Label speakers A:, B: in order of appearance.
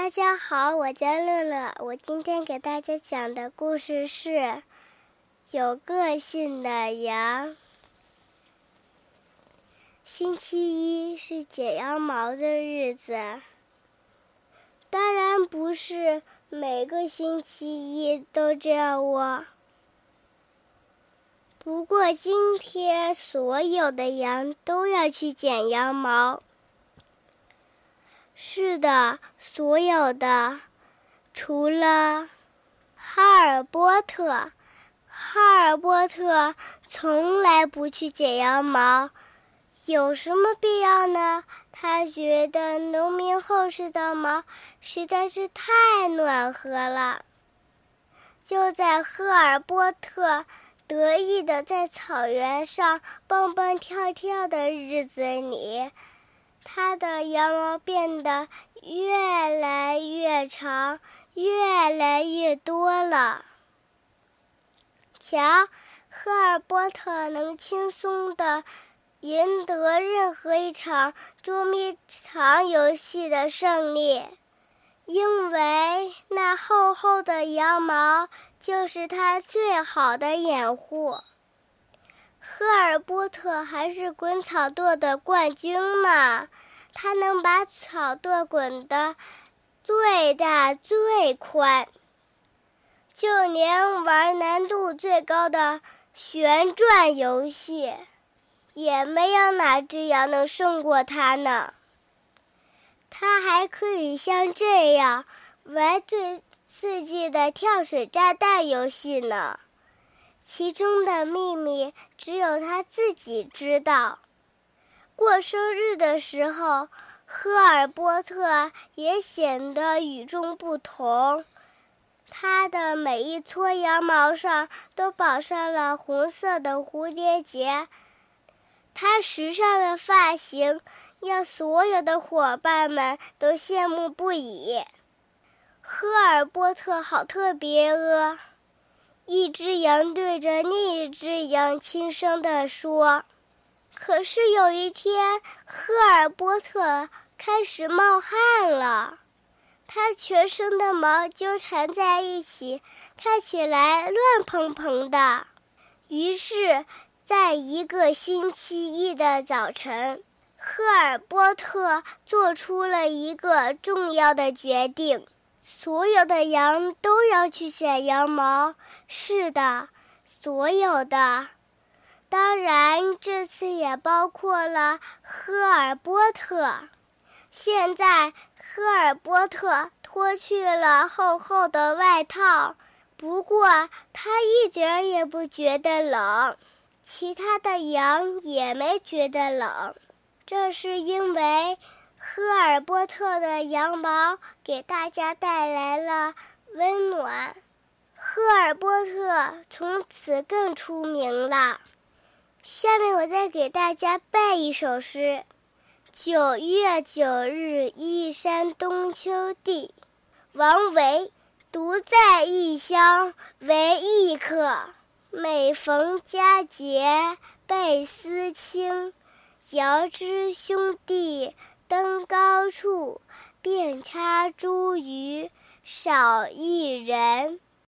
A: 大家好，我叫乐乐。我今天给大家讲的故事是《有个性的羊》。星期一是剪羊毛的日子，当然不是每个星期一都这样哦。不过今天所有的羊都要去剪羊毛。是的，所有的，除了哈尔波特。哈尔波特从来不去剪羊毛，有什么必要呢？他觉得农民厚实的毛实在是太暖和了。就在赫尔波特得意的在草原上蹦蹦跳跳的日子里。它的羊毛变得越来越长，越来越多了。瞧，赫尔波特能轻松地赢得任何一场捉迷藏游戏的胜利，因为那厚厚的羊毛就是他最好的掩护。赫尔波特还是滚草垛的冠军呢，他能把草垛滚得最大最宽，就连玩难度最高的旋转游戏，也没有哪只羊能胜过他呢。他还可以像这样玩最刺激的跳水炸弹游戏呢。其中的秘密只有他自己知道。过生日的时候，赫尔波特也显得与众不同。他的每一撮羊毛上都绑上了红色的蝴蝶结，他时尚的发型让所有的伙伴们都羡慕不已。赫尔波特好特别啊！一只羊对着另一只羊轻声地说：“可是有一天，赫尔波特开始冒汗了，他全身的毛纠缠在一起，看起来乱蓬蓬的。于是，在一个星期一的早晨，赫尔波特做出了一个重要的决定。”所有的羊都要去剪羊毛，是的，所有的，当然这次也包括了赫尔波特。现在，赫尔波特脱去了厚厚的外套，不过他一点儿也不觉得冷，其他的羊也没觉得冷，这是因为。赫尔波特的羊毛给大家带来了温暖，赫尔波特从此更出名了。下面我再给大家背一首诗：九月九日忆山东秋地，王维。独在异乡为异客，每逢佳节倍思亲。遥知兄弟。登高处，遍插茱萸少一人。